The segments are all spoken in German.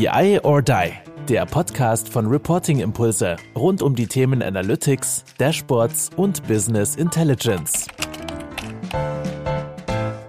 BI or Die, der Podcast von Reporting Impulse rund um die Themen Analytics, Dashboards und Business Intelligence.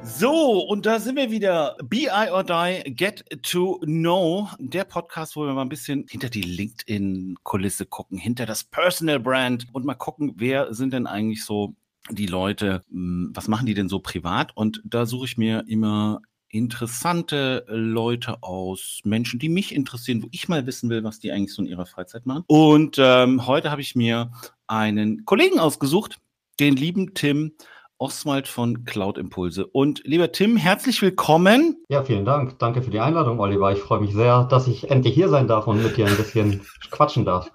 So, und da sind wir wieder. BI or Die, Get to Know, der Podcast, wo wir mal ein bisschen hinter die LinkedIn-Kulisse gucken, hinter das Personal Brand und mal gucken, wer sind denn eigentlich so die Leute, hm, was machen die denn so privat? Und da suche ich mir immer interessante Leute aus, Menschen, die mich interessieren, wo ich mal wissen will, was die eigentlich so in ihrer Freizeit machen. Und ähm, heute habe ich mir einen Kollegen ausgesucht, den lieben Tim Oswald von Cloud Impulse. Und lieber Tim, herzlich willkommen. Ja, vielen Dank. Danke für die Einladung, Oliver. Ich freue mich sehr, dass ich endlich hier sein darf und mit dir ein bisschen quatschen darf.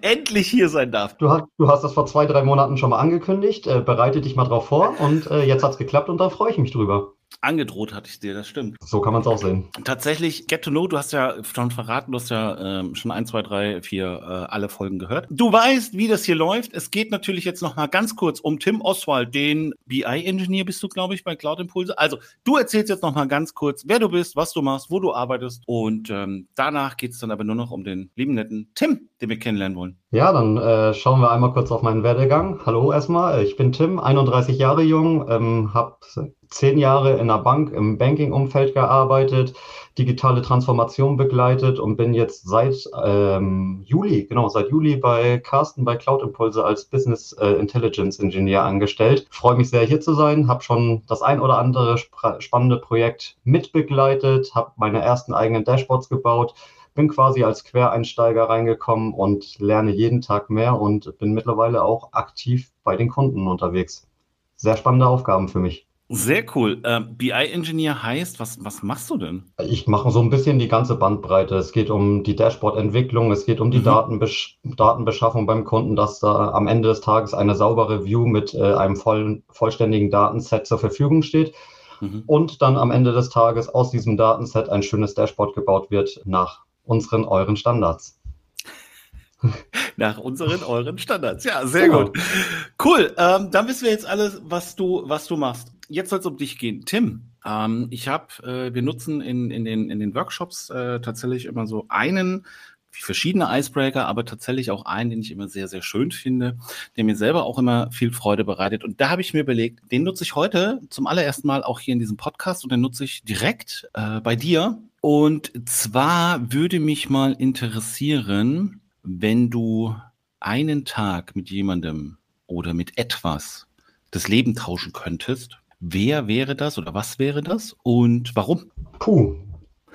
Endlich hier sein darf. Du hast, du hast das vor zwei, drei Monaten schon mal angekündigt. Äh, bereite dich mal drauf vor und äh, jetzt hat es geklappt und da freue ich mich drüber. Angedroht hatte ich dir, das stimmt. So kann man es auch sehen. Tatsächlich, Get to Know, du hast ja schon verraten, du hast ja ähm, schon ein, zwei, drei, vier äh, alle Folgen gehört. Du weißt, wie das hier läuft. Es geht natürlich jetzt noch mal ganz kurz um Tim Oswald, den BI-Engineer bist du, glaube ich, bei Cloud Impulse. Also, du erzählst jetzt noch mal ganz kurz, wer du bist, was du machst, wo du arbeitest und ähm, danach geht es dann aber nur noch um den lieben netten Tim, den wir kennenlernen wollen. Ja, dann äh, schauen wir einmal kurz auf meinen Werdegang. Hallo erstmal, ich bin Tim, 31 Jahre jung, ähm, habe zehn Jahre in der Bank im Banking-Umfeld gearbeitet, digitale Transformation begleitet und bin jetzt seit ähm, Juli, genau, seit Juli bei Carsten bei Cloud Impulse als Business äh, Intelligence Engineer angestellt. Freue mich sehr, hier zu sein, habe schon das ein oder andere spannende Projekt mitbegleitet, habe meine ersten eigenen Dashboards gebaut, bin quasi als Quereinsteiger reingekommen und lerne jeden Tag mehr und bin mittlerweile auch aktiv bei den Kunden unterwegs. Sehr spannende Aufgaben für mich. Sehr cool. Ähm, BI-Engineer heißt, was, was machst du denn? Ich mache so ein bisschen die ganze Bandbreite. Es geht um die Dashboard-Entwicklung, es geht um die mhm. Datenbesch Datenbeschaffung beim Kunden, dass da am Ende des Tages eine saubere View mit äh, einem vollen, vollständigen Datenset zur Verfügung steht. Mhm. Und dann am Ende des Tages aus diesem Datenset ein schönes Dashboard gebaut wird nach unseren, euren Standards. Nach unseren, euren Standards. Ja, sehr genau. gut. Cool. Ähm, dann wissen wir jetzt alles, was du, was du machst jetzt soll es um dich gehen. Tim, ähm, ich habe, äh, wir nutzen in, in, den, in den Workshops äh, tatsächlich immer so einen, wie verschiedene Icebreaker, aber tatsächlich auch einen, den ich immer sehr, sehr schön finde, der mir selber auch immer viel Freude bereitet. Und da habe ich mir überlegt, den nutze ich heute zum allerersten Mal auch hier in diesem Podcast und den nutze ich direkt äh, bei dir. Und zwar würde mich mal interessieren, wenn du einen Tag mit jemandem oder mit etwas das Leben tauschen könntest, Wer wäre das oder was wäre das und warum? Puh,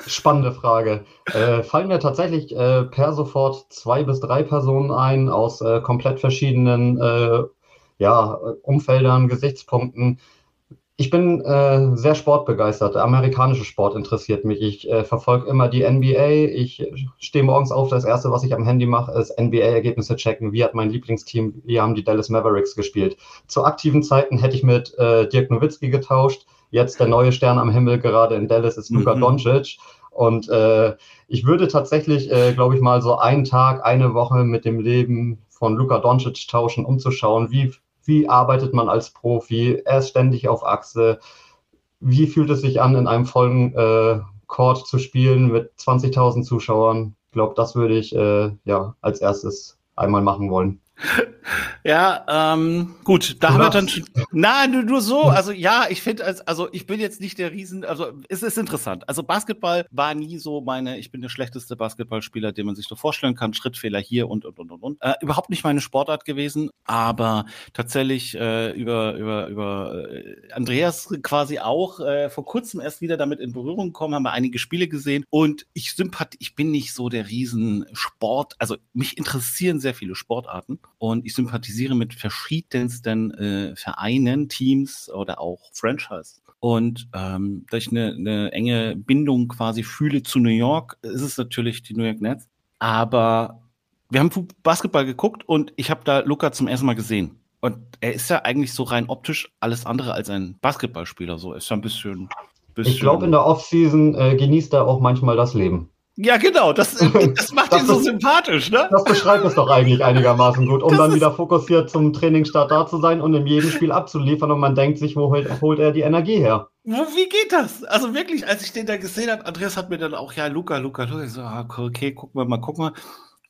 spannende Frage. Äh, fallen mir tatsächlich äh, per sofort zwei bis drei Personen ein aus äh, komplett verschiedenen äh, ja, Umfeldern, Gesichtspunkten. Ich bin äh, sehr sportbegeistert. Der amerikanische Sport interessiert mich. Ich äh, verfolge immer die NBA. Ich stehe morgens auf. Das erste, was ich am Handy mache, ist NBA-Ergebnisse checken. Wie hat mein Lieblingsteam, wie haben die Dallas Mavericks gespielt? Zu aktiven Zeiten hätte ich mit äh, Dirk Nowitzki getauscht. Jetzt der neue Stern am Himmel gerade in Dallas ist Luka mhm. Doncic. Und äh, ich würde tatsächlich, äh, glaube ich, mal so einen Tag, eine Woche mit dem Leben von Luka Doncic tauschen, um zu schauen, wie wie arbeitet man als Profi? Er ist ständig auf Achse. Wie fühlt es sich an, in einem vollen äh, Court zu spielen mit 20.000 Zuschauern? Ich glaube, das würde ich äh, ja als erstes einmal machen wollen. Ja, ähm, gut, da haben wir dann schon. Nein, nur, nur so. Also ja, ich finde, also ich bin jetzt nicht der Riesen, also es ist interessant. Also Basketball war nie so meine, ich bin der schlechteste Basketballspieler, den man sich so vorstellen kann. Schrittfehler hier und und und und und. Äh, überhaupt nicht meine Sportart gewesen, aber tatsächlich äh, über über über äh, Andreas quasi auch äh, vor kurzem erst wieder damit in Berührung gekommen, haben wir einige Spiele gesehen und ich sympath, ich bin nicht so der Riesensport, also mich interessieren sehr viele Sportarten und ich sympathisiere mit verschiedensten äh, Vereinen, Teams oder auch Franchise. Und ähm, da ich eine, eine enge Bindung quasi fühle zu New York, ist es natürlich die New York Nets. Aber wir haben Basketball geguckt und ich habe da Luca zum ersten Mal gesehen. Und er ist ja eigentlich so rein optisch alles andere als ein Basketballspieler. So ist ja ein bisschen. bisschen ich glaube, in der Offseason äh, genießt er auch manchmal das Leben. Ja, genau, das, das macht das ihn so sympathisch, ne? Das beschreibt es doch eigentlich einigermaßen gut, um das dann wieder fokussiert zum Trainingsstart da zu sein und in jedem Spiel abzuliefern und man denkt sich, wo holt, holt er die Energie her? wie geht das? Also wirklich, als ich den da gesehen habe, Andreas hat mir dann auch, ja, Luca, Luca, Luca, ich so, ah, okay, gucken wir mal, gucken wir.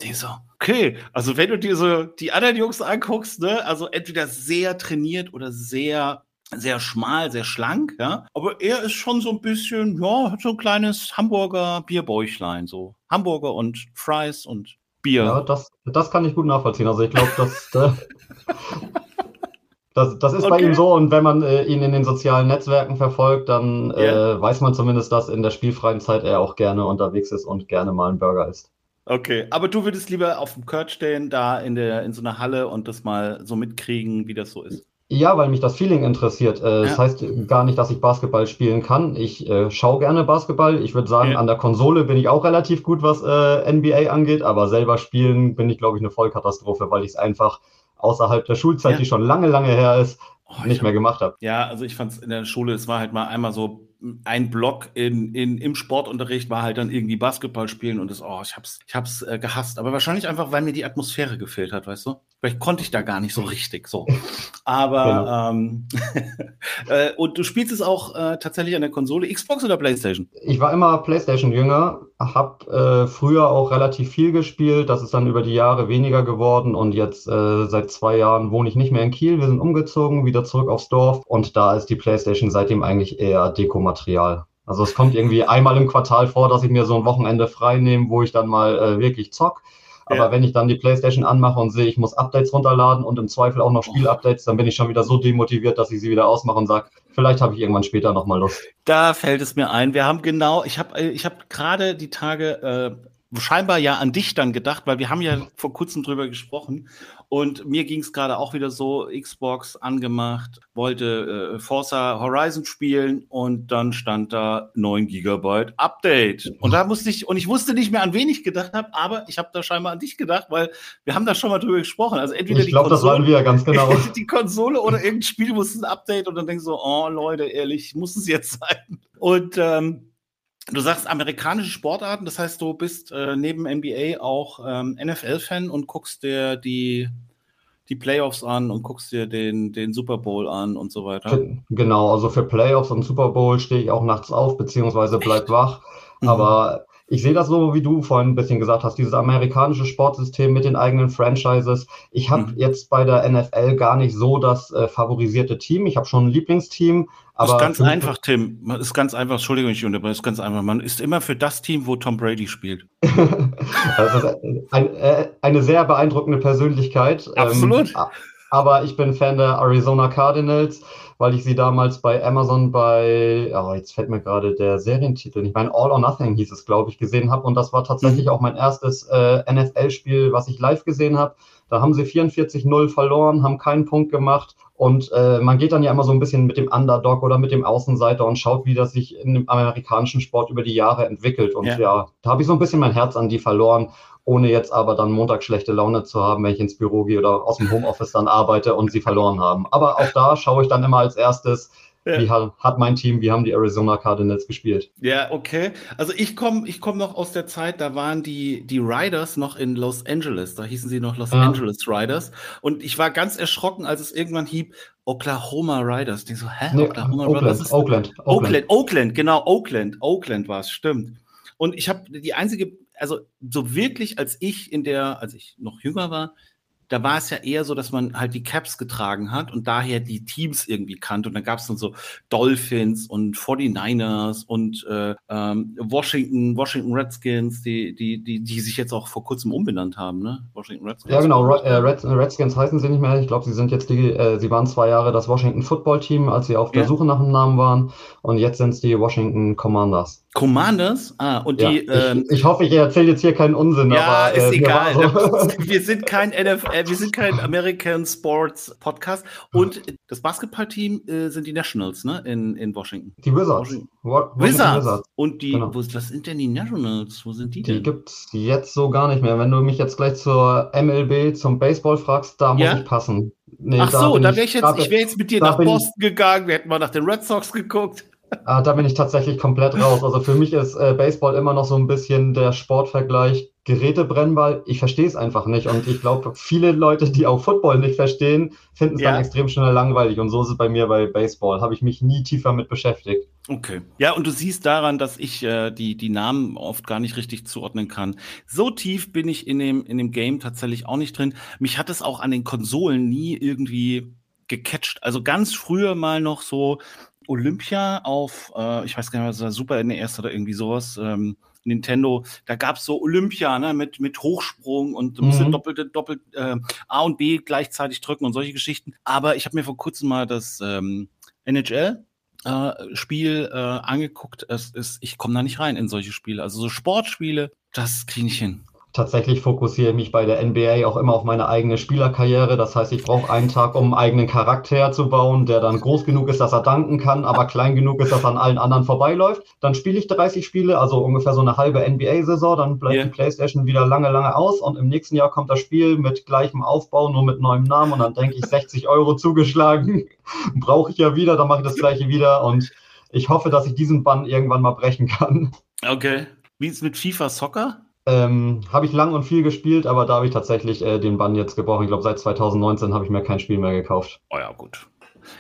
Den so, okay, also wenn du dir so die anderen Jungs anguckst, ne, also entweder sehr trainiert oder sehr sehr schmal, sehr schlank, ja. Aber er ist schon so ein bisschen, ja, hat so ein kleines Hamburger Bierbäuchlein, so Hamburger und Fries und Bier. Ja, das, das kann ich gut nachvollziehen. Also ich glaube, dass äh, Das, das ist okay. bei ihm so und wenn man äh, ihn in den sozialen Netzwerken verfolgt, dann yeah. äh, weiß man zumindest, dass in der spielfreien Zeit er auch gerne unterwegs ist und gerne mal einen Burger isst. Okay, aber du würdest lieber auf dem Kurt stehen, da in, der, in so einer Halle und das mal so mitkriegen, wie das so ist. Ja, weil mich das Feeling interessiert. Äh, ja. Das heißt gar nicht, dass ich Basketball spielen kann. Ich äh, schaue gerne Basketball. Ich würde sagen, ja. an der Konsole bin ich auch relativ gut, was äh, NBA angeht, aber selber spielen bin ich, glaube ich, eine Vollkatastrophe, weil ich es einfach außerhalb der Schulzeit, ja. die schon lange, lange her ist, oh, nicht mehr gemacht habe. Ja, also ich fand es in der Schule, es war halt mal einmal so ein Block in, in, im Sportunterricht war halt dann irgendwie Basketball spielen und das, oh, ich hab's, ich hab's äh, gehasst. Aber wahrscheinlich einfach, weil mir die Atmosphäre gefehlt hat, weißt du? Vielleicht konnte ich da gar nicht so richtig so. Aber ähm, äh, und du spielst es auch äh, tatsächlich an der Konsole, Xbox oder PlayStation? Ich war immer PlayStation-Jünger, hab äh, früher auch relativ viel gespielt. Das ist dann über die Jahre weniger geworden und jetzt äh, seit zwei Jahren wohne ich nicht mehr in Kiel. Wir sind umgezogen, wieder zurück aufs Dorf und da ist die PlayStation seitdem eigentlich eher Dekomaterial. Also es kommt irgendwie einmal im Quartal vor, dass ich mir so ein Wochenende frei nehme, wo ich dann mal äh, wirklich zock. Aber ja. wenn ich dann die PlayStation anmache und sehe, ich muss Updates runterladen und im Zweifel auch noch Spielupdates, dann bin ich schon wieder so demotiviert, dass ich sie wieder ausmache und sage, vielleicht habe ich irgendwann später nochmal Lust. Da fällt es mir ein. Wir haben genau, ich habe ich hab gerade die Tage äh, scheinbar ja an dich dann gedacht, weil wir haben ja vor kurzem drüber gesprochen und mir ging es gerade auch wieder so, Xbox angemacht, wollte äh, Forza Horizon spielen und dann stand da 9 Gigabyte Update. Und da musste ich, und ich wusste nicht mehr, an wen ich gedacht habe, aber ich habe da scheinbar an dich gedacht, weil wir haben da schon mal drüber gesprochen. Also entweder ich glaube, das waren wir ganz genau. die Konsole oder irgendein Spiel muss ein Update und dann denkst du so, oh Leute, ehrlich, muss es jetzt sein. Und ähm, Du sagst amerikanische Sportarten, das heißt, du bist äh, neben NBA auch ähm, NFL-Fan und guckst dir die, die Playoffs an und guckst dir den, den Super Bowl an und so weiter. Genau, also für Playoffs und Super Bowl stehe ich auch nachts auf, beziehungsweise bleib Echt? wach. Mhm. Aber ich sehe das so, wie du vorhin ein bisschen gesagt hast, dieses amerikanische Sportsystem mit den eigenen Franchises. Ich habe mhm. jetzt bei der NFL gar nicht so das äh, favorisierte Team. Ich habe schon ein Lieblingsteam. Aber ist ganz einfach, Tim. Man ist ganz einfach, Entschuldigung, ich unterbreche, ist ganz einfach. Man ist immer für das Team, wo Tom Brady spielt. also ein, äh, eine sehr beeindruckende Persönlichkeit. Ähm, Absolut. Ähm, aber ich bin Fan der Arizona Cardinals weil ich sie damals bei Amazon bei, oh, jetzt fällt mir gerade der Serientitel nicht, mein All or Nothing hieß es, glaube ich, gesehen habe. Und das war tatsächlich mhm. auch mein erstes äh, NFL-Spiel, was ich live gesehen habe. Da haben sie 44-0 verloren, haben keinen Punkt gemacht. Und äh, man geht dann ja immer so ein bisschen mit dem Underdog oder mit dem Außenseiter und schaut, wie das sich in dem amerikanischen Sport über die Jahre entwickelt. Und ja, ja da habe ich so ein bisschen mein Herz an die verloren ohne jetzt aber dann Montag schlechte Laune zu haben, wenn ich ins Büro gehe oder aus dem Homeoffice dann arbeite und sie verloren haben. Aber auch da schaue ich dann immer als erstes, ja. Wie hat, mein Team, wie haben die Arizona Cardinals gespielt? Ja, okay. Also ich komme ich komm noch aus der Zeit, da waren die, die Riders noch in Los Angeles. Da hießen sie noch Los ja. Angeles Riders. Und ich war ganz erschrocken, als es irgendwann hieb, Oklahoma Riders. Ich so, hä? Nee, Oklahoma Oakland, Riders? Oakland, Oakland, Oakland. Oakland, genau, Oakland. Oakland war es, stimmt. Und ich habe die einzige also so wirklich, als ich in der, als ich noch jünger war, da war es ja eher so, dass man halt die Caps getragen hat und daher die Teams irgendwie kannte. Und dann gab es dann so Dolphins und 49ers und äh, ähm, Washington, Washington Redskins, die, die, die, die sich jetzt auch vor kurzem umbenannt haben, ne? Washington Redskins. Ja, genau. Äh, Red, Redskins heißen sie nicht mehr. Ich glaube, sie sind jetzt die, äh, sie waren zwei Jahre das Washington Football Team, als sie auf der ja. Suche nach einem Namen waren. Und jetzt sind es die Washington Commanders. Commanders? Ah, und ja, die. Ich, ähm, ich, hoffe, ich erzähle jetzt hier keinen Unsinn. Ja, aber, ist äh, egal. So. Wir sind kein NFL, wir sind kein American Sports Podcast. Und das Basketballteam äh, sind die Nationals, ne? In, in Washington. Die Wizards. Washington. Wizards. Wizards. Und die, genau. wo, was sind denn die Nationals? Wo sind die denn? Die gibt es jetzt so gar nicht mehr. Wenn du mich jetzt gleich zur MLB, zum Baseball fragst, da muss ich passen. Nee, Ach so, da wäre ich jetzt, ich wäre jetzt mit dir nach Boston gegangen, wir hätten mal nach den Red Sox geguckt. Ah, da bin ich tatsächlich komplett raus. Also für mich ist äh, Baseball immer noch so ein bisschen der Sportvergleich Gerätebrennball, ich verstehe es einfach nicht. Und ich glaube, viele Leute, die auch Football nicht verstehen, finden es ja. dann extrem schnell langweilig. Und so ist es bei mir bei Baseball. Habe ich mich nie tiefer mit beschäftigt. Okay. Ja, und du siehst daran, dass ich äh, die, die Namen oft gar nicht richtig zuordnen kann. So tief bin ich in dem, in dem Game tatsächlich auch nicht drin. Mich hat es auch an den Konsolen nie irgendwie gecatcht. Also ganz früher mal noch so Olympia auf, äh, ich weiß gar nicht, was war Super NES oder irgendwie sowas. Ähm, Nintendo, da gab es so Olympia ne, mit, mit Hochsprung und du musst mhm. doppelt, doppelt äh, A und B gleichzeitig drücken und solche Geschichten. Aber ich habe mir vor kurzem mal das ähm, NHL äh, Spiel äh, angeguckt. Es ist, ich komme da nicht rein in solche Spiele. Also so Sportspiele, das kriege ich hin tatsächlich fokussiere ich mich bei der NBA auch immer auf meine eigene Spielerkarriere. Das heißt, ich brauche einen Tag, um einen eigenen Charakter zu bauen, der dann groß genug ist, dass er danken kann, aber klein genug ist, dass er an allen anderen vorbeiläuft. Dann spiele ich 30 Spiele, also ungefähr so eine halbe NBA-Saison. Dann bleibt yeah. die PlayStation wieder lange, lange aus und im nächsten Jahr kommt das Spiel mit gleichem Aufbau, nur mit neuem Namen und dann denke ich 60 Euro zugeschlagen. brauche ich ja wieder, dann mache ich das gleiche wieder und ich hoffe, dass ich diesen Bann irgendwann mal brechen kann. Okay. Wie ist es mit FIFA Soccer? Ähm, habe ich lang und viel gespielt, aber da habe ich tatsächlich äh, den Bann jetzt gebrochen. Ich glaube, seit 2019 habe ich mir kein Spiel mehr gekauft. Oh ja, gut.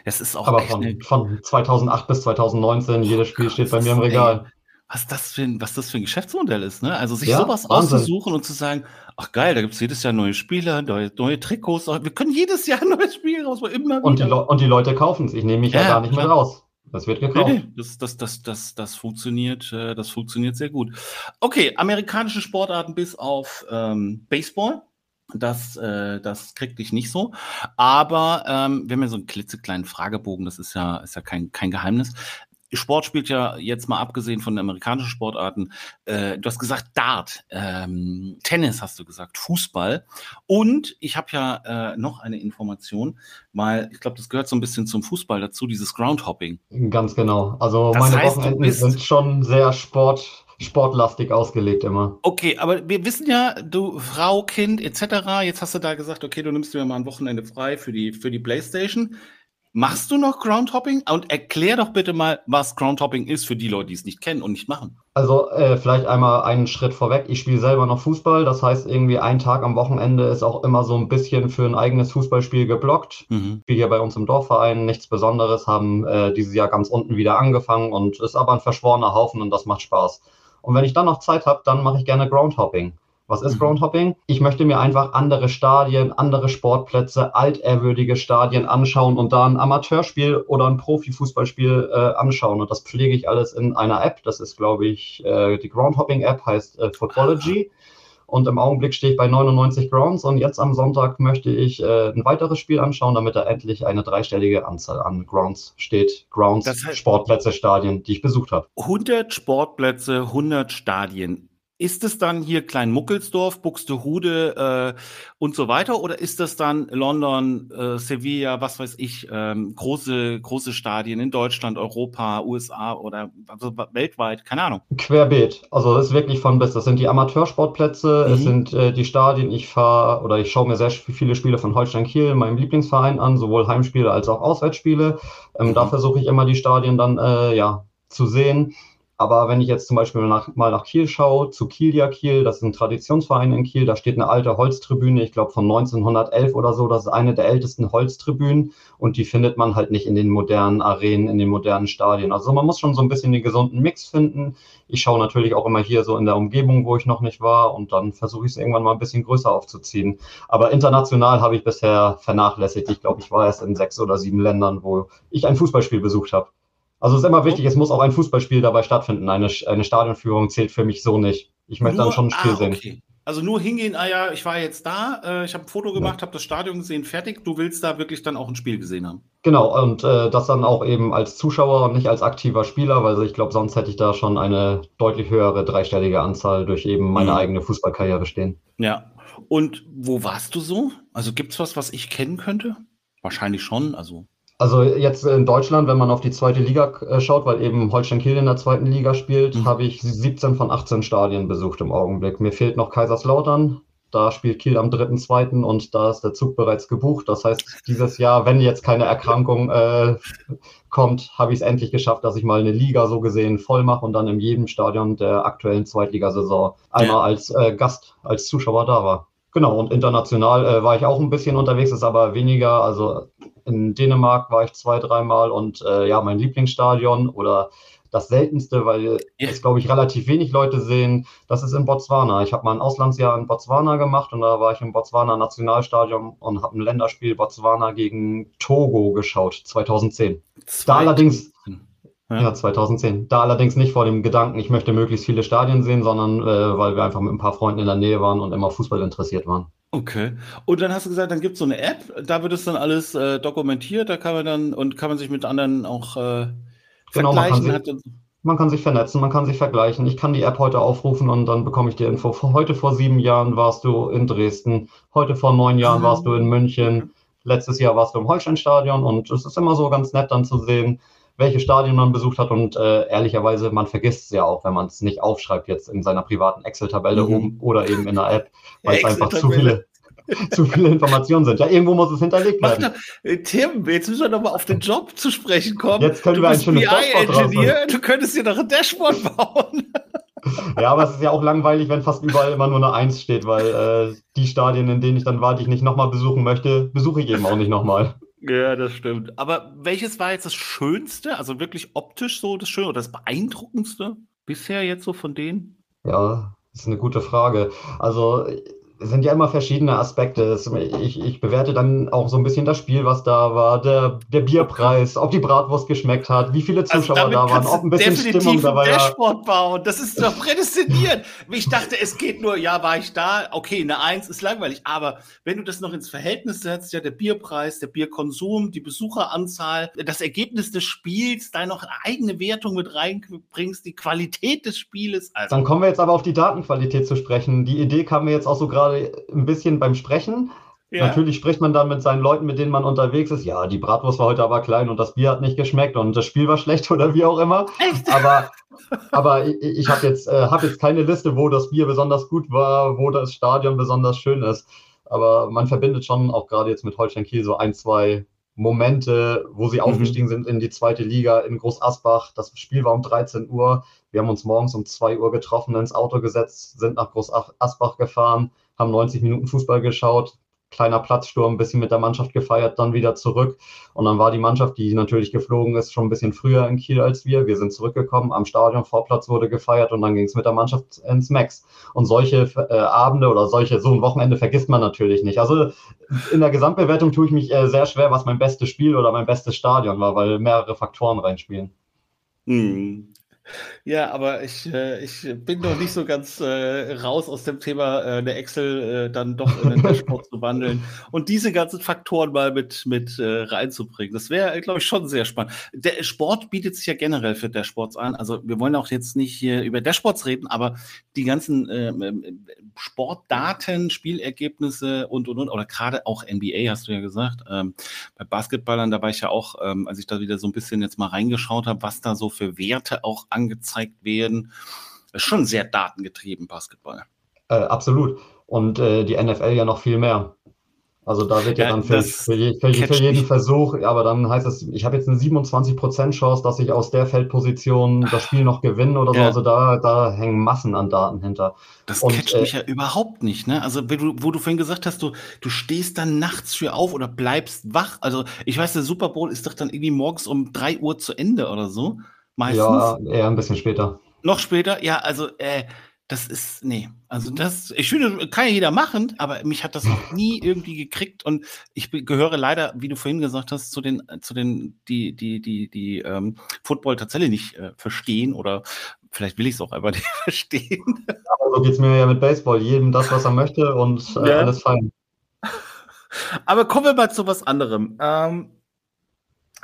Es ist auch aber von, von, 2008 bis 2019, jedes Spiel steht bei mir im Regal. Ey, was das, für ein, was das für ein Geschäftsmodell ist, ne? Also sich ja, sowas Wahnsinn. auszusuchen und zu sagen, ach geil, da gibt es jedes Jahr neue Spieler, neue, neue Trikots, wir können jedes Jahr ein neues Spiel raus, immer wieder. Und die, und die Leute kaufen es, ich nehme mich ja, ja gar nicht klar. mehr raus. Das wird gekauft. Nee, das, das, das, das, das, funktioniert, äh, das funktioniert sehr gut. Okay, amerikanische Sportarten bis auf ähm, Baseball. Das, äh, das kriegt dich nicht so. Aber ähm, wir haben ja so einen klitzekleinen Fragebogen, das ist ja, ist ja kein, kein Geheimnis. Sport spielt ja jetzt mal abgesehen von den amerikanischen Sportarten. Äh, du hast gesagt Dart, ähm, Tennis hast du gesagt, Fußball. Und ich habe ja äh, noch eine Information, weil ich glaube, das gehört so ein bisschen zum Fußball dazu, dieses Groundhopping. Ganz genau. Also das meine heißt, Wochenenden sind schon sehr Sport, sportlastig ausgelegt immer. Okay, aber wir wissen ja, du Frau, Kind etc. Jetzt hast du da gesagt, okay, du nimmst dir mal ein Wochenende frei für die für die PlayStation. Machst du noch Groundhopping? Und erklär doch bitte mal, was Groundhopping ist für die Leute, die es nicht kennen und nicht machen. Also äh, vielleicht einmal einen Schritt vorweg. Ich spiele selber noch Fußball. Das heißt, irgendwie ein Tag am Wochenende ist auch immer so ein bisschen für ein eigenes Fußballspiel geblockt. Mhm. Ich spiele hier bei uns im Dorfverein. Nichts Besonderes. Haben äh, dieses Jahr ganz unten wieder angefangen und ist aber ein verschworener Haufen und das macht Spaß. Und wenn ich dann noch Zeit habe, dann mache ich gerne Groundhopping. Was ist mhm. Groundhopping? Ich möchte mir einfach andere Stadien, andere Sportplätze, altehrwürdige Stadien anschauen und da ein Amateurspiel oder ein Profifußballspiel äh, anschauen. Und das pflege ich alles in einer App. Das ist, glaube ich, äh, die Groundhopping-App heißt äh, Footballogy. Und im Augenblick stehe ich bei 99 Grounds und jetzt am Sonntag möchte ich äh, ein weiteres Spiel anschauen, damit da endlich eine dreistellige Anzahl an Grounds steht. Grounds, das heißt, Sportplätze, Stadien, die ich besucht habe. 100 Sportplätze, 100 Stadien. Ist es dann hier Klein Muckelsdorf, Buxtehude äh, und so weiter? Oder ist das dann London, äh, Sevilla, was weiß ich, ähm, große, große Stadien in Deutschland, Europa, USA oder also weltweit? Keine Ahnung. Querbeet. Also das ist wirklich von bis. Das sind die Amateursportplätze, mhm. es sind äh, die Stadien. Ich fahre oder ich schaue mir sehr viele Spiele von Holstein Kiel, meinem Lieblingsverein an, sowohl Heimspiele als auch Auswärtsspiele. Ähm, mhm. Da versuche ich immer die Stadien dann äh, ja, zu sehen. Aber wenn ich jetzt zum Beispiel nach, mal nach Kiel schaue, zu Kielia Kiel, das ist ein Traditionsverein in Kiel, da steht eine alte Holztribüne, ich glaube von 1911 oder so, das ist eine der ältesten Holztribünen und die findet man halt nicht in den modernen Arenen, in den modernen Stadien. Also man muss schon so ein bisschen den gesunden Mix finden. Ich schaue natürlich auch immer hier so in der Umgebung, wo ich noch nicht war und dann versuche ich es irgendwann mal ein bisschen größer aufzuziehen. Aber international habe ich bisher vernachlässigt. Ich glaube, ich war erst in sechs oder sieben Ländern, wo ich ein Fußballspiel besucht habe. Also es ist immer wichtig, es muss auch ein Fußballspiel dabei stattfinden. Eine, eine Stadionführung zählt für mich so nicht. Ich möchte nur, dann schon ein Spiel ah, okay. sehen. Also nur hingehen, ah ja, ich war jetzt da, äh, ich habe ein Foto gemacht, ja. habe das Stadion gesehen, fertig. Du willst da wirklich dann auch ein Spiel gesehen haben. Genau, und äh, das dann auch eben als Zuschauer und nicht als aktiver Spieler, weil ich glaube, sonst hätte ich da schon eine deutlich höhere dreistellige Anzahl durch eben meine mhm. eigene Fußballkarriere stehen. Ja. Und wo warst du so? Also gibt es was, was ich kennen könnte? Wahrscheinlich schon. Also also jetzt in Deutschland, wenn man auf die zweite Liga äh, schaut, weil eben Holstein Kiel in der zweiten Liga spielt, mhm. habe ich 17 von 18 Stadien besucht im Augenblick. Mir fehlt noch Kaiserslautern. Da spielt Kiel am 3.2. und da ist der Zug bereits gebucht. Das heißt, dieses Jahr, wenn jetzt keine Erkrankung äh, kommt, habe ich es endlich geschafft, dass ich mal eine Liga so gesehen voll mache und dann in jedem Stadion der aktuellen Zweitligasaison einmal ja. als äh, Gast, als Zuschauer da war. Genau, und international äh, war ich auch ein bisschen unterwegs, ist aber weniger. Also in Dänemark war ich zwei, dreimal und äh, ja, mein Lieblingsstadion oder das seltenste, weil ja. es, glaube ich, relativ wenig Leute sehen. Das ist in Botswana. Ich habe mal ein Auslandsjahr in Botswana gemacht und da war ich im Botswana Nationalstadion und habe ein Länderspiel Botswana gegen Togo geschaut, 2010. 2010. Da allerdings. Ja. ja. 2010. Da allerdings nicht vor dem Gedanken, ich möchte möglichst viele Stadien sehen, sondern äh, weil wir einfach mit ein paar Freunden in der Nähe waren und immer Fußball interessiert waren. Okay. Und dann hast du gesagt, dann gibt es so eine App, da wird es dann alles äh, dokumentiert, da kann man dann und kann man sich mit anderen auch äh, Genau, man kann, sich, man kann sich vernetzen, man kann sich vergleichen. Ich kann die App heute aufrufen und dann bekomme ich die Info. Heute vor sieben Jahren warst du in Dresden, heute vor neun Jahren ah. warst du in München, letztes Jahr warst du im Holsteinstadion und es ist immer so ganz nett dann zu sehen, welche Stadien man besucht hat und äh, ehrlicherweise, man vergisst es ja auch, wenn man es nicht aufschreibt jetzt in seiner privaten Excel-Tabelle mhm. oben oder eben in der App, weil es einfach zu viele, zu viele Informationen sind. Ja, irgendwo muss es hinterlegt werden. Äh, Tim, jetzt müssen wir noch mal auf den Job zu sprechen kommen. Jetzt können du wir ein schönes BI-Engineer, du könntest dir noch ein Dashboard bauen. Ja, aber es ist ja auch langweilig, wenn fast überall immer nur eine Eins steht, weil äh, die Stadien, in denen ich dann war, die ich nicht nochmal besuchen möchte, besuche ich eben auch nicht nochmal. Ja, das stimmt. Aber welches war jetzt das Schönste, also wirklich optisch so das Schöne oder das Beeindruckendste bisher jetzt so von denen? Ja, das ist eine gute Frage. Also sind ja immer verschiedene Aspekte. Ich, ich, bewerte dann auch so ein bisschen das Spiel, was da war, der, der Bierpreis, ob die Bratwurst geschmeckt hat, wie viele also Zuschauer also da waren, ob ein bisschen Stimmung da war. Dashboard bauen, das ist doch prädestiniert. ich dachte, es geht nur, ja, war ich da, okay, eine Eins ist langweilig, aber wenn du das noch ins Verhältnis setzt, ja, der Bierpreis, der Bierkonsum, die Besucheranzahl, das Ergebnis des Spiels, da noch eine eigene Wertung mit reinbringst, die Qualität des Spieles. Also. Dann kommen wir jetzt aber auf die Datenqualität zu sprechen. Die Idee kam mir jetzt auch so gerade ein bisschen beim Sprechen. Ja. Natürlich spricht man dann mit seinen Leuten, mit denen man unterwegs ist. Ja, die Bratwurst war heute aber klein und das Bier hat nicht geschmeckt und das Spiel war schlecht oder wie auch immer. Echt? Aber, aber ich, ich habe jetzt, äh, hab jetzt keine Liste, wo das Bier besonders gut war, wo das Stadion besonders schön ist. Aber man verbindet schon auch gerade jetzt mit Holstein Kiel so ein, zwei Momente, wo sie mhm. aufgestiegen sind in die zweite Liga in Groß Asbach. Das Spiel war um 13 Uhr. Wir haben uns morgens um 2 Uhr getroffen, ins Auto gesetzt, sind nach Groß Asbach gefahren, haben 90 Minuten Fußball geschaut, kleiner Platzsturm, ein bisschen mit der Mannschaft gefeiert, dann wieder zurück. Und dann war die Mannschaft, die natürlich geflogen ist, schon ein bisschen früher in Kiel als wir. Wir sind zurückgekommen, am Stadion, Vorplatz wurde gefeiert und dann ging es mit der Mannschaft ins Max. Und solche äh, Abende oder solche, so ein Wochenende vergisst man natürlich nicht. Also in der Gesamtbewertung tue ich mich äh, sehr schwer, was mein bestes Spiel oder mein bestes Stadion war, weil mehrere Faktoren reinspielen. Hm. Ja, aber ich, äh, ich bin noch nicht so ganz äh, raus aus dem Thema, äh, eine Excel äh, dann doch in den Dashboard zu wandeln und diese ganzen Faktoren mal mit, mit äh, reinzubringen. Das wäre, glaube ich, schon sehr spannend. Der Sport bietet sich ja generell für Dashboards an. Also wir wollen auch jetzt nicht hier über Dashboards reden, aber die ganzen ähm, ähm, Sportdaten, Spielergebnisse und, und, und, oder gerade auch NBA, hast du ja gesagt. Ähm, bei Basketballern, da war ich ja auch, ähm, als ich da wieder so ein bisschen jetzt mal reingeschaut habe, was da so für Werte auch angezeigt werden. Das ist schon sehr datengetrieben, Basketball. Äh, absolut. Und äh, die NFL ja noch viel mehr. Also da wird ja, ja dann für, für, je, für, für jeden mich. Versuch, aber dann heißt es, ich habe jetzt eine 27% Chance, dass ich aus der Feldposition das Spiel noch gewinne oder so. Ja. Also da, da hängen Massen an Daten hinter. Das und, catcht äh, mich ja überhaupt nicht, ne? Also wo du, wo du vorhin gesagt hast, du, du stehst dann nachts für auf oder bleibst wach. Also ich weiß, der Super Bowl ist doch dann irgendwie morgens um 3 Uhr zu Ende oder so. Meistens. Ja, eher ein bisschen später. Noch später? Ja, also, äh, das ist, nee, also das, ich finde, kann ja jeder machen, aber mich hat das noch nie irgendwie gekriegt und ich gehöre leider, wie du vorhin gesagt hast, zu den, zu den, die, die, die, die ähm, Football tatsächlich nicht äh, verstehen oder vielleicht will ich es auch einfach nicht verstehen. Aber so geht es mir ja mit Baseball, jedem das, was er möchte und äh, ja. alles fein. Aber kommen wir mal zu was anderem. Ähm,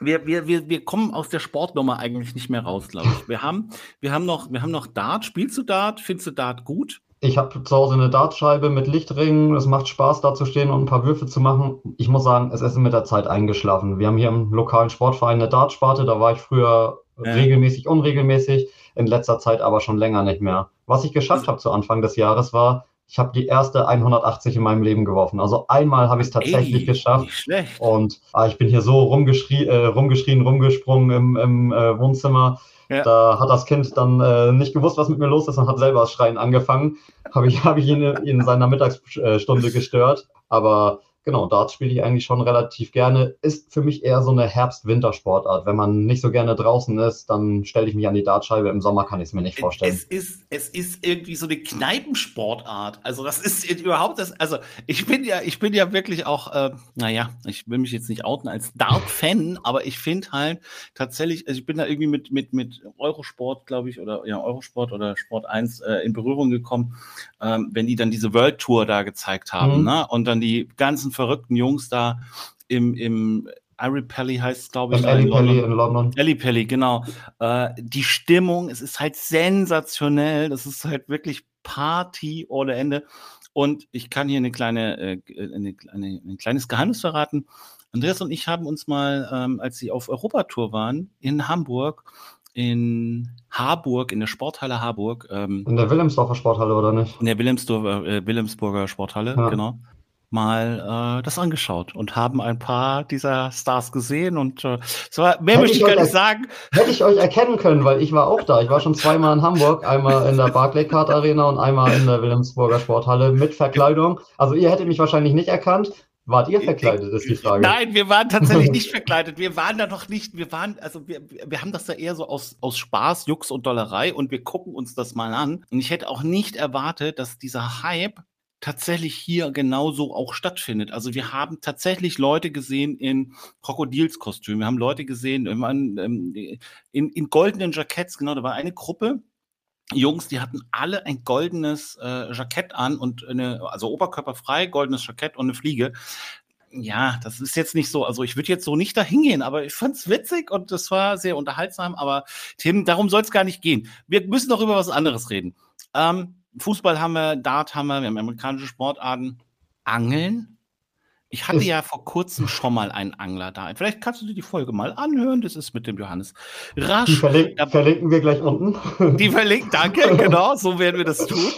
wir, wir, wir, wir kommen aus der Sportnummer eigentlich nicht mehr raus, glaube ich. Wir haben, wir, haben noch, wir haben noch Dart. Spielst du Dart? Findest du Dart gut? Ich habe zu Hause eine Dartscheibe mit Lichtringen. Es macht Spaß, da zu stehen und ein paar Würfe zu machen. Ich muss sagen, es ist mit der Zeit eingeschlafen. Wir haben hier im lokalen Sportverein eine Dartsparte. Da war ich früher ja. regelmäßig, unregelmäßig. In letzter Zeit aber schon länger nicht mehr. Was ich geschafft habe zu Anfang des Jahres war, ich habe die erste 180 in meinem Leben geworfen. Also einmal habe ich es tatsächlich Ey, geschafft. Und ah, ich bin hier so rumgeschrie äh, rumgeschrien, rumgesprungen im, im äh, Wohnzimmer. Ja. Da hat das Kind dann äh, nicht gewusst, was mit mir los ist und hat selber das Schreien angefangen. Habe ich, hab ich ihn in seiner Mittagsstunde gestört. Aber Genau, Darts spiele ich eigentlich schon relativ gerne. Ist für mich eher so eine Herbst-Winter-Sportart. Wenn man nicht so gerne draußen ist, dann stelle ich mich an die Dartscheibe. Im Sommer kann ich es mir nicht vorstellen. Es ist, es ist irgendwie so eine Kneipensportart. Also das ist überhaupt das. Also ich bin ja, ich bin ja wirklich auch, äh, naja, ich will mich jetzt nicht outen als Dart-Fan, aber ich finde halt tatsächlich, also ich bin da irgendwie mit, mit, mit Eurosport, glaube ich, oder ja, Eurosport oder Sport 1 äh, in Berührung gekommen, ähm, wenn die dann diese World Tour da gezeigt haben, mhm. ne? Und dann die ganzen verrückten Jungs da im, im Ari Pelly heißt es, glaube ich. Ali Pelly in London. Ali Pelly, genau. Äh, die Stimmung, es ist halt sensationell. Das ist halt wirklich Party ohne Ende. Und ich kann hier eine kleine, äh, eine, eine, ein kleines Geheimnis verraten. Andreas und ich haben uns mal, ähm, als sie auf Europatour waren, in Hamburg, in Harburg, in der Sporthalle Harburg. Ähm, in der Wilhelmsdorfer Sporthalle, oder nicht? In der Wilhelmsdorfer, äh, Wilhelmsburger Sporthalle, ja. genau mal äh, das angeschaut und haben ein paar dieser Stars gesehen und äh, so, mehr hätte möchte ich gar nicht sagen. Hätte ich euch erkennen können, weil ich war auch da. Ich war schon zweimal in Hamburg, einmal in der Barclaycard Arena und einmal in der Wilhelmsburger Sporthalle mit Verkleidung. Also ihr hättet mich wahrscheinlich nicht erkannt. Wart ihr verkleidet, ist die Frage. Nein, wir waren tatsächlich nicht verkleidet. Wir waren da noch nicht, wir waren, also wir, wir haben das da eher so aus, aus Spaß, Jux und Dollerei und wir gucken uns das mal an. Und ich hätte auch nicht erwartet, dass dieser Hype tatsächlich hier genauso auch stattfindet. Also wir haben tatsächlich Leute gesehen in Krokodilskostümen, wir haben Leute gesehen ähm, in, in goldenen Jacketts, genau, da war eine Gruppe, Jungs, die hatten alle ein goldenes äh, Jackett an und eine, also oberkörperfrei, goldenes Jackett und eine Fliege. Ja, das ist jetzt nicht so, also ich würde jetzt so nicht dahin gehen, aber ich fand es witzig und das war sehr unterhaltsam, aber Tim, darum soll es gar nicht gehen. Wir müssen doch über was anderes reden. Ähm, Fußball haben wir, Dart haben wir, wir haben amerikanische Sportarten. Angeln? Ich hatte ja vor kurzem schon mal einen Angler da. Vielleicht kannst du dir die Folge mal anhören. Das ist mit dem Johannes Rasch. Die verlink da, verlinken wir gleich unten. Die verlinken, danke, genau, so werden wir das tun.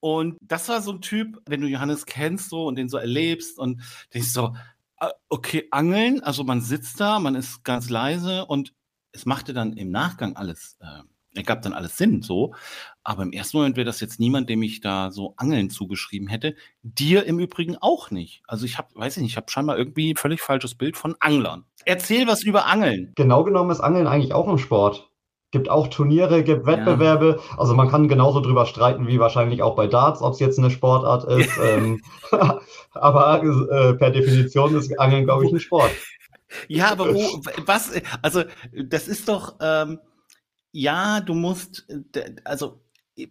Und das war so ein Typ, wenn du Johannes kennst so und den so erlebst und denkst so, ah, okay, Angeln, also man sitzt da, man ist ganz leise und es machte dann im Nachgang alles äh, ergab dann alles Sinn so. Aber im ersten Moment wäre das jetzt niemand, dem ich da so Angeln zugeschrieben hätte. Dir im Übrigen auch nicht. Also ich habe, weiß ich nicht, ich habe scheinbar irgendwie ein völlig falsches Bild von Anglern. Erzähl was über Angeln. Genau genommen ist Angeln eigentlich auch ein Sport. Gibt auch Turniere, gibt Wettbewerbe. Ja. Also man kann genauso drüber streiten wie wahrscheinlich auch bei Darts, ob es jetzt eine Sportart ist. ähm, aber äh, per Definition ist Angeln, glaube ich, ein Sport. Ja, aber wo, was, also das ist doch, ähm, ja, du musst, äh, also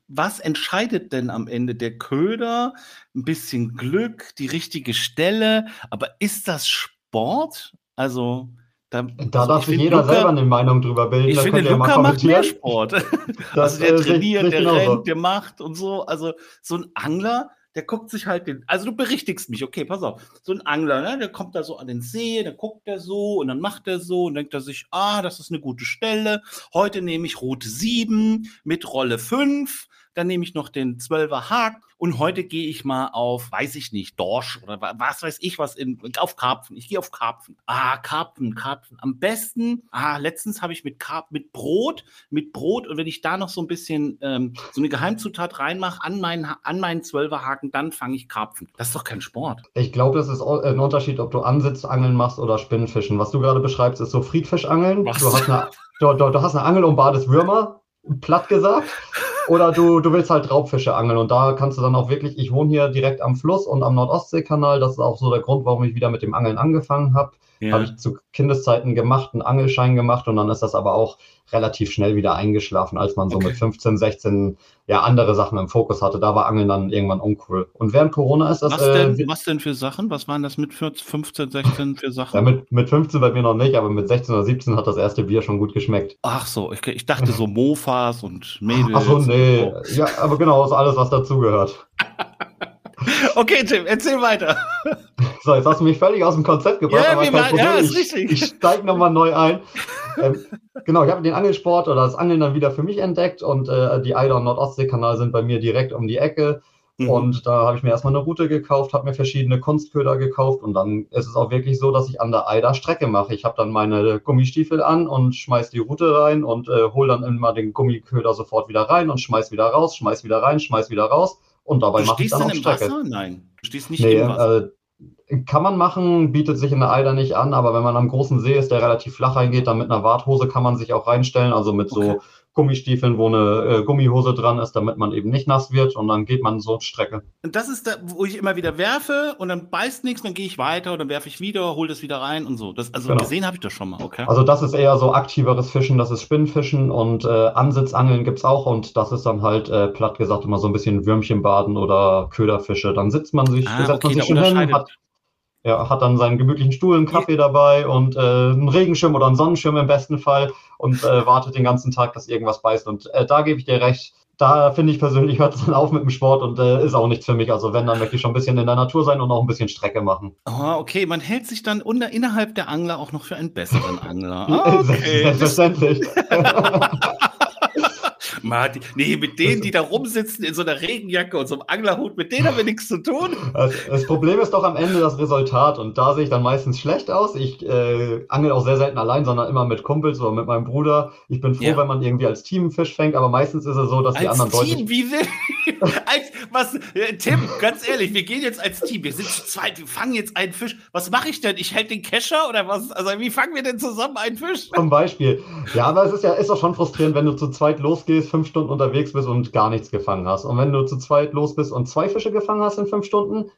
was entscheidet denn am Ende? Der Köder, ein bisschen Glück, die richtige Stelle, aber ist das Sport? Also, da, da also darf sich jeder Luca, selber eine Meinung drüber bilden. Ich finde, Luca macht mehr Sport. also der äh, trainiert, der genauso. rennt, der macht und so. Also so ein Angler, der guckt sich halt den, also du berichtigst mich, okay, pass auf, so ein Angler, ne, der kommt da so an den See, dann guckt er so und dann macht er so und denkt er sich, ah, das ist eine gute Stelle, heute nehme ich Route 7 mit Rolle 5, dann nehme ich noch den 12er Haken und heute gehe ich mal auf, weiß ich nicht, Dorsch oder was weiß ich was, in, auf Karpfen. Ich gehe auf Karpfen. Ah, Karpfen, Karpfen. Am besten, ah, letztens habe ich mit Karp mit Brot, mit Brot und wenn ich da noch so ein bisschen ähm, so eine Geheimzutat reinmache an meinen, an meinen Zwölferhaken, dann fange ich Karpfen. Das ist doch kein Sport. Ich glaube, das ist ein Unterschied, ob du Ansitzangeln machst oder Spinnenfischen. Was du gerade beschreibst, ist so Friedfischangeln. Du hast eine, du, du, du hast eine Angel um Bades Würmer, platt gesagt. Oder du, du willst halt Raubfische angeln und da kannst du dann auch wirklich, ich wohne hier direkt am Fluss und am Nordostseekanal, das ist auch so der Grund, warum ich wieder mit dem Angeln angefangen habe. Ja. Habe ich zu Kindeszeiten gemacht, einen Angelschein gemacht und dann ist das aber auch relativ schnell wieder eingeschlafen, als man so okay. mit 15, 16 ja andere Sachen im Fokus hatte. Da war Angeln dann irgendwann uncool. Und während Corona ist das. Was, denn, äh, was denn für Sachen? Was waren das mit 15, 16 für Sachen? Ja, mit, mit 15 bei mir noch nicht, aber mit 16 oder 17 hat das erste Bier schon gut geschmeckt. Ach so, ich, ich dachte so Mofas und Mädels. Ach so, nee. Ja, aber genau, ist alles, was dazugehört. Okay, Tim, erzähl weiter. So, jetzt hast du mich völlig aus dem Konzept gebracht. Ja, aber mal, ja ist ich, richtig. Ich steige nochmal neu ein. ähm, genau, ich habe den Angelsport oder das Angeln dann wieder für mich entdeckt und äh, die Eider- und Nordostseekanal sind bei mir direkt um die Ecke. Mhm. Und da habe ich mir erstmal eine Route gekauft, habe mir verschiedene Kunstköder gekauft und dann ist es auch wirklich so, dass ich an der Eider Strecke mache. Ich habe dann meine Gummistiefel an und schmeiß die Route rein und äh, hole dann immer den Gummiköder sofort wieder rein und schmeiß wieder raus, schmeiß wieder rein, schmeiß wieder raus und dabei mache ich dann auch Strecke. Wasser? Nein, du stehst nicht nee, im Wasser. Äh, kann man machen, bietet sich in der Eider nicht an, aber wenn man am großen See ist, der relativ flach reingeht, dann mit einer Warthose kann man sich auch reinstellen, also mit okay. so Gummistiefeln, wo eine äh, Gummihose dran ist, damit man eben nicht nass wird und dann geht man so Strecke. Und das ist da, wo ich immer wieder werfe und dann beißt nichts, dann gehe ich weiter und dann werfe ich wieder, hole das wieder rein und so. Das, also genau. gesehen habe ich das schon mal, okay. Also das ist eher so aktiveres Fischen, das ist Spinnfischen und äh, Ansitzangeln gibt es auch und das ist dann halt äh, platt gesagt immer so ein bisschen Würmchenbaden oder Köderfische. Dann sitzt man sich, ah, setzt okay, man sich schon hin, hat er hat dann seinen gemütlichen Stuhl, einen Kaffee dabei und äh, einen Regenschirm oder einen Sonnenschirm im besten Fall und äh, wartet den ganzen Tag, dass irgendwas beißt. Und äh, da gebe ich dir recht. Da finde ich persönlich, hört es dann auf mit dem Sport und äh, ist auch nichts für mich. Also wenn, dann möchte ich schon ein bisschen in der Natur sein und auch ein bisschen Strecke machen. Oh, okay, man hält sich dann unter, innerhalb der Angler auch noch für einen besseren Angler. Okay. Selbstverständlich. Martin, nee, mit denen, die da rumsitzen in so einer Regenjacke und so einem Anglerhut, mit denen haben wir nichts zu tun. Das, das, Problem ist doch am Ende das Resultat und da sehe ich dann meistens schlecht aus. Ich äh, angel auch sehr selten allein, sondern immer mit Kumpels oder mit meinem Bruder. Ich bin froh, ja. wenn man irgendwie als Team einen Fisch fängt, aber meistens ist es so, dass als die anderen Team, deutlich... Wie will als, was, äh, Tim, ganz ehrlich, wir gehen jetzt als Team, wir sind zu zweit, wir fangen jetzt einen Fisch. Was mache ich denn? Ich hält den Kescher oder was? Also wie fangen wir denn zusammen einen Fisch? Zum Beispiel. Ja, aber es ist ja ist doch schon frustrierend, wenn du zu zweit losgehst, fünf Stunden unterwegs bist und gar nichts gefangen hast. Und wenn du zu zweit los bist und zwei Fische gefangen hast in fünf Stunden,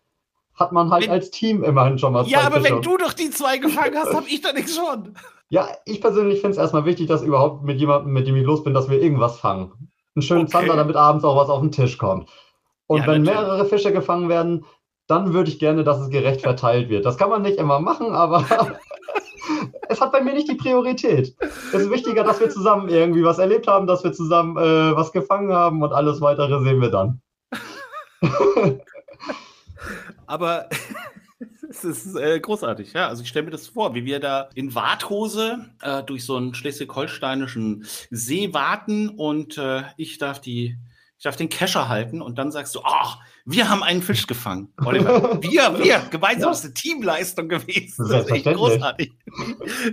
hat man halt wenn, als Team immerhin schon mal zwei Ja, aber Fische. wenn du doch die zwei gefangen hast, habe ich doch nichts schon. Ja, ich persönlich finde es erstmal wichtig, dass überhaupt mit jemandem, mit dem ich los bin, dass wir irgendwas fangen. Einen schönen okay. Zander, damit abends auch was auf den Tisch kommt. Und ja, wenn natürlich. mehrere Fische gefangen werden, dann würde ich gerne, dass es gerecht verteilt wird. Das kann man nicht immer machen, aber es hat bei mir nicht die Priorität. Es ist wichtiger, dass wir zusammen irgendwie was erlebt haben, dass wir zusammen äh, was gefangen haben und alles weitere sehen wir dann. aber es ist äh, großartig, ja. Also ich stelle mir das vor, wie wir da in Warthose äh, durch so einen schleswig-holsteinischen See warten und äh, ich darf die ich darf den Kescher halten und dann sagst du, ach, wir haben einen Fisch gefangen. Oliver. Wir, wir, gemeinsam ja. ist eine Teamleistung gewesen. Das finde ich großartig.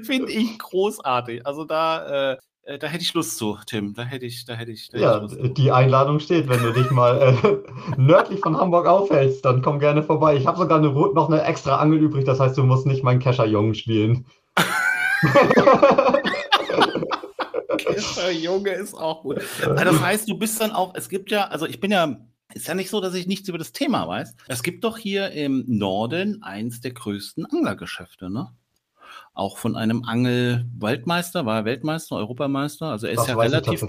finde ich großartig. Also da, äh, äh, da hätte ich Lust zu, Tim. Da hätte ich, da hätte ich. Da ja, hätte ich die Einladung steht. Wenn du dich mal äh, nördlich von Hamburg aufhältst, dann komm gerne vorbei. Ich habe sogar eine, noch eine extra Angel übrig. Das heißt, du musst nicht meinen Kescherjungen spielen. Junge ist auch gut. Also das heißt, du bist dann auch, es gibt ja, also ich bin ja, ist ja nicht so, dass ich nichts über das Thema weiß. Es gibt doch hier im Norden eins der größten Anglergeschäfte, ne? Auch von einem Angel-Weltmeister, war er Weltmeister, Europameister? Also er ist das ja relativ.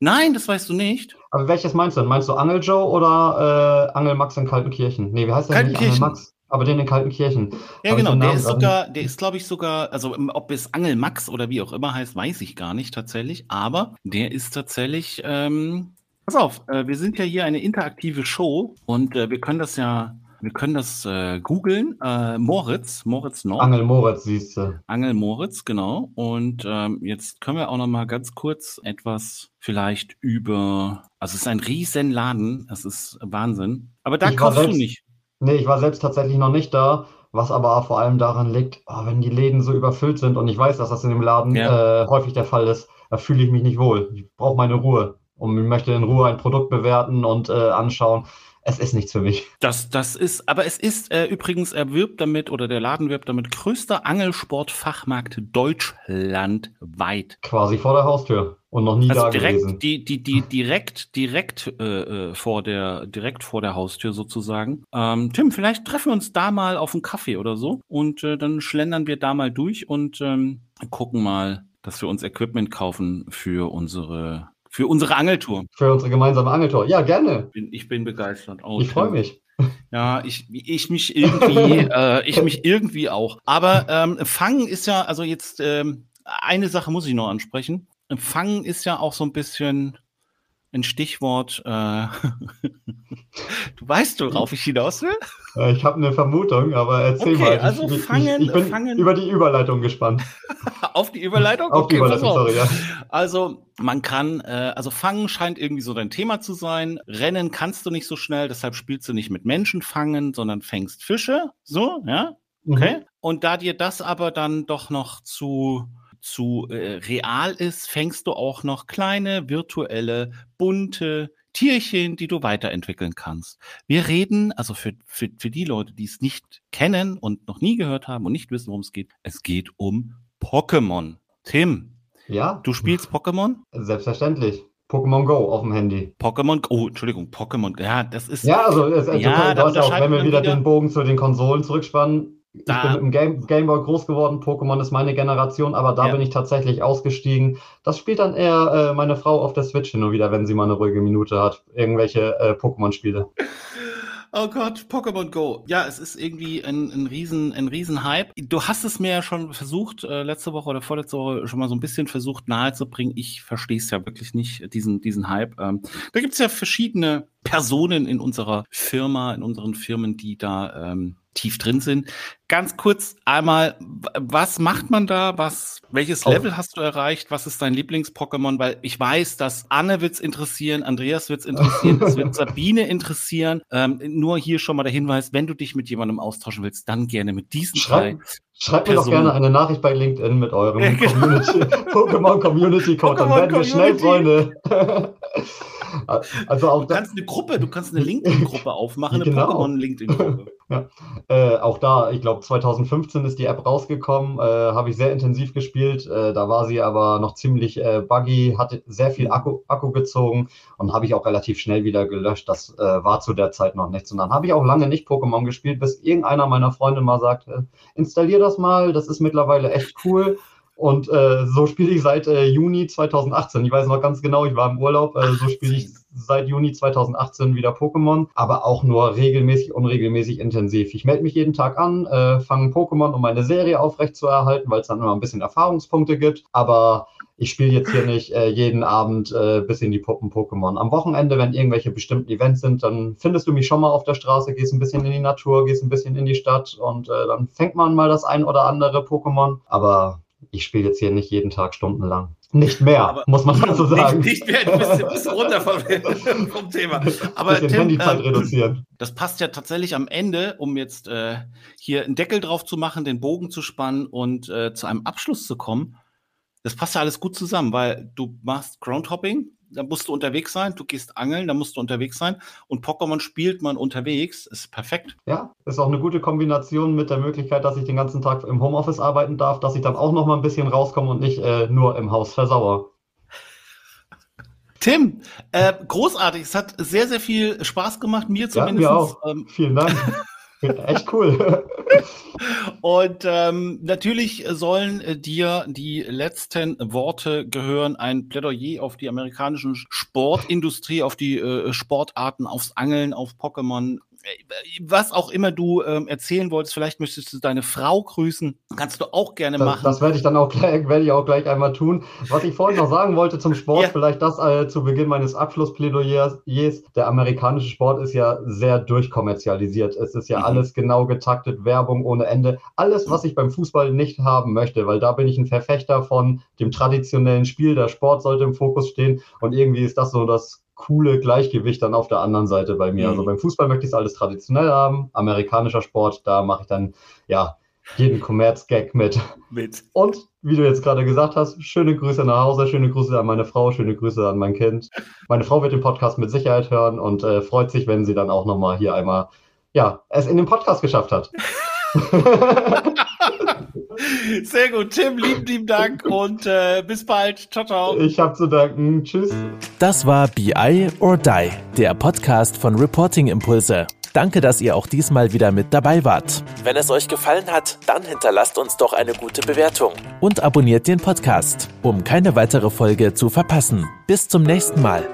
Nein, das weißt du nicht. Aber welches meinst du denn? Meinst du Angel Joe oder äh, Angel Max in Kaltenkirchen? Nee, wie heißt der nicht? Angel Max? Aber den in Kaltenkirchen. Ja, genau. Der ist sogar, der ist, glaube ich, sogar, also ähm, ob es Angel Max oder wie auch immer heißt, weiß ich gar nicht tatsächlich. Aber der ist tatsächlich, ähm, pass auf, äh, wir sind ja hier eine interaktive Show und äh, wir können das ja, wir können das äh, googeln. Äh, Moritz, Moritz Nord. Angel Moritz, siehst du. Angel Moritz, genau. Und ähm, jetzt können wir auch noch mal ganz kurz etwas vielleicht über, also es ist ein riesen Laden, es ist Wahnsinn. Aber da ich kaufst du nicht. Nee, ich war selbst tatsächlich noch nicht da, was aber vor allem daran liegt, oh, wenn die Läden so überfüllt sind und ich weiß, dass das in dem Laden ja. äh, häufig der Fall ist, da fühle ich mich nicht wohl. Ich brauche meine Ruhe und ich möchte in Ruhe ein Produkt bewerten und äh, anschauen es ist nichts für mich. Das, das ist, aber es ist äh, übrigens, er wirbt damit oder der Laden wirbt damit größter Angelsportfachmarkt deutschlandweit. Quasi vor der Haustür und noch nie also da direkt, gewesen. Die, die, die, direkt, direkt äh, äh, vor der, direkt vor der Haustür sozusagen. Ähm, Tim, vielleicht treffen wir uns da mal auf einen Kaffee oder so und äh, dann schlendern wir da mal durch und ähm, gucken mal, dass wir uns Equipment kaufen für unsere für unsere Angeltour. Für unsere gemeinsame Angeltour. Ja, gerne. Ich bin, ich bin begeistert. Oh, ich freue mich. Ja, ich, ich mich irgendwie, äh, ich mich irgendwie auch. Aber ähm, Fangen ist ja, also jetzt ähm, eine Sache muss ich noch ansprechen. Fangen ist ja auch so ein bisschen ein Stichwort. Äh, Du weißt, worauf ich hinaus will? Äh, ich habe eine Vermutung, aber erzähl okay, mal. Also ich, fangen, ich, ich bin fangen, über die Überleitung gespannt. auf die Überleitung? Auf okay, die Überleitung, sorry, ja. Also man kann, äh, also fangen scheint irgendwie so dein Thema zu sein. Rennen kannst du nicht so schnell, deshalb spielst du nicht mit Menschen fangen, sondern fängst Fische. So, ja? Okay. Mhm. Und da dir das aber dann doch noch zu zu äh, real ist, fängst du auch noch kleine, virtuelle, bunte Tierchen, die du weiterentwickeln kannst. Wir reden, also für, für, für die Leute, die es nicht kennen und noch nie gehört haben und nicht wissen, worum es geht, es geht um Pokémon. Tim. Ja. Du spielst Pokémon? Selbstverständlich. Pokémon Go auf dem Handy. Pokémon Go, oh, Entschuldigung, Pokémon, ja, das ist. Ja, also, es, ja, du, du ja auch, wenn wir wieder, wieder den Bogen zu den Konsolen zurückspannen, da. Ich bin mit dem Game, Gameboy groß geworden, Pokémon ist meine Generation, aber da ja. bin ich tatsächlich ausgestiegen. Das spielt dann eher äh, meine Frau auf der Switch hin und wieder, wenn sie mal eine ruhige Minute hat. Irgendwelche äh, Pokémon-Spiele. Oh Gott, Pokémon Go. Ja, es ist irgendwie ein, ein riesen, ein riesen Hype. Du hast es mir ja schon versucht, äh, letzte Woche oder vorletzte Woche schon mal so ein bisschen versucht nahezubringen. Ich verstehe es ja wirklich nicht, diesen, diesen Hype. Ähm, da gibt es ja verschiedene Personen in unserer Firma, in unseren Firmen, die da ähm, tief drin sind. Ganz kurz einmal, was macht man da? Was, welches oh. Level hast du erreicht? Was ist dein Lieblings-Pokémon? Weil ich weiß, dass Anne wird's interessieren, Andreas wird's interessieren, es wird Sabine interessieren. Ähm, nur hier schon mal der Hinweis, wenn du dich mit jemandem austauschen willst, dann gerne mit diesen Schreib, drei. Schreibt mir doch gerne eine Nachricht bei LinkedIn mit eurem genau. Pokémon Community Code, dann werden wir schnell Freunde. Also auch du kannst eine Gruppe, du kannst eine LinkedIn-Gruppe aufmachen, eine genau. Pokémon-LinkedIn-Gruppe. Ja. äh, auch da, ich glaube 2015 ist die App rausgekommen, äh, habe ich sehr intensiv gespielt. Äh, da war sie aber noch ziemlich äh, buggy, hatte sehr viel Akku, Akku gezogen und habe ich auch relativ schnell wieder gelöscht. Das äh, war zu der Zeit noch nichts. Und dann habe ich auch lange nicht Pokémon gespielt, bis irgendeiner meiner Freunde mal sagte, installier das mal, das ist mittlerweile echt cool. Und äh, so spiele ich seit äh, Juni 2018. Ich weiß noch ganz genau, ich war im Urlaub. Äh, so spiele ich seit Juni 2018 wieder Pokémon, aber auch nur regelmäßig, unregelmäßig intensiv. Ich melde mich jeden Tag an, äh, fange Pokémon, um meine Serie aufrechtzuerhalten, weil es dann immer ein bisschen Erfahrungspunkte gibt. Aber ich spiele jetzt hier nicht äh, jeden Abend äh, bis in die Puppen Pokémon. Am Wochenende, wenn irgendwelche bestimmten Events sind, dann findest du mich schon mal auf der Straße, gehst ein bisschen in die Natur, gehst ein bisschen in die Stadt und äh, dann fängt man mal das ein oder andere Pokémon. Aber ich spiele jetzt hier nicht jeden Tag stundenlang. Nicht mehr, aber muss man dazu sagen. Nicht, nicht mehr, du bist, bist runter vom, vom Thema. Aber Tim, ähm, reduzieren. Das passt ja tatsächlich am Ende, um jetzt äh, hier einen Deckel drauf zu machen, den Bogen zu spannen und äh, zu einem Abschluss zu kommen. Das passt ja alles gut zusammen, weil du machst Groundhopping, da musst du unterwegs sein, du gehst angeln, da musst du unterwegs sein und Pokémon spielt man unterwegs, ist perfekt. Ja, ist auch eine gute Kombination mit der Möglichkeit, dass ich den ganzen Tag im Homeoffice arbeiten darf, dass ich dann auch noch mal ein bisschen rauskomme und nicht äh, nur im Haus versauere. Tim, äh, großartig. Es hat sehr, sehr viel Spaß gemacht, mir zumindest. Ja, mir auch. Ähm, Vielen Dank. Echt cool. Und ähm, natürlich sollen äh, dir die letzten Worte gehören. Ein Plädoyer auf die amerikanischen Sportindustrie, auf die äh, Sportarten, aufs Angeln, auf Pokémon, was auch immer du ähm, erzählen wolltest, vielleicht möchtest du deine Frau grüßen, kannst du auch gerne das, machen. Das werde ich dann auch gleich, werde ich auch gleich einmal tun. Was ich vorhin noch sagen wollte zum Sport, ja. vielleicht das äh, zu Beginn meines Abschlussplädoyers. Der amerikanische Sport ist ja sehr durchkommerzialisiert. Es ist ja mhm. alles genau getaktet, Werbung ohne Ende. Alles, was ich beim Fußball nicht haben möchte, weil da bin ich ein Verfechter von dem traditionellen Spiel. Der Sport sollte im Fokus stehen und irgendwie ist das so das coole Gleichgewicht dann auf der anderen Seite bei mir. Also mhm. Also beim Fußball möchte ich es alles traditionell haben, amerikanischer Sport, da mache ich dann ja jeden Kommerz-Gag mit. mit. Und wie du jetzt gerade gesagt hast, schöne Grüße nach Hause, schöne Grüße an meine Frau, schöne Grüße an mein Kind. Meine Frau wird den Podcast mit Sicherheit hören und äh, freut sich, wenn sie dann auch nochmal hier einmal ja, es in den Podcast geschafft hat. Sehr gut, Tim, lieben, lieben Dank und äh, bis bald. Ciao, ciao. Ich habe zu danken. Tschüss. Das war BI or Die, der Podcast von Reporting Impulse. Danke, dass ihr auch diesmal wieder mit dabei wart. Wenn es euch gefallen hat, dann hinterlasst uns doch eine gute Bewertung und abonniert den Podcast, um keine weitere Folge zu verpassen. Bis zum nächsten Mal.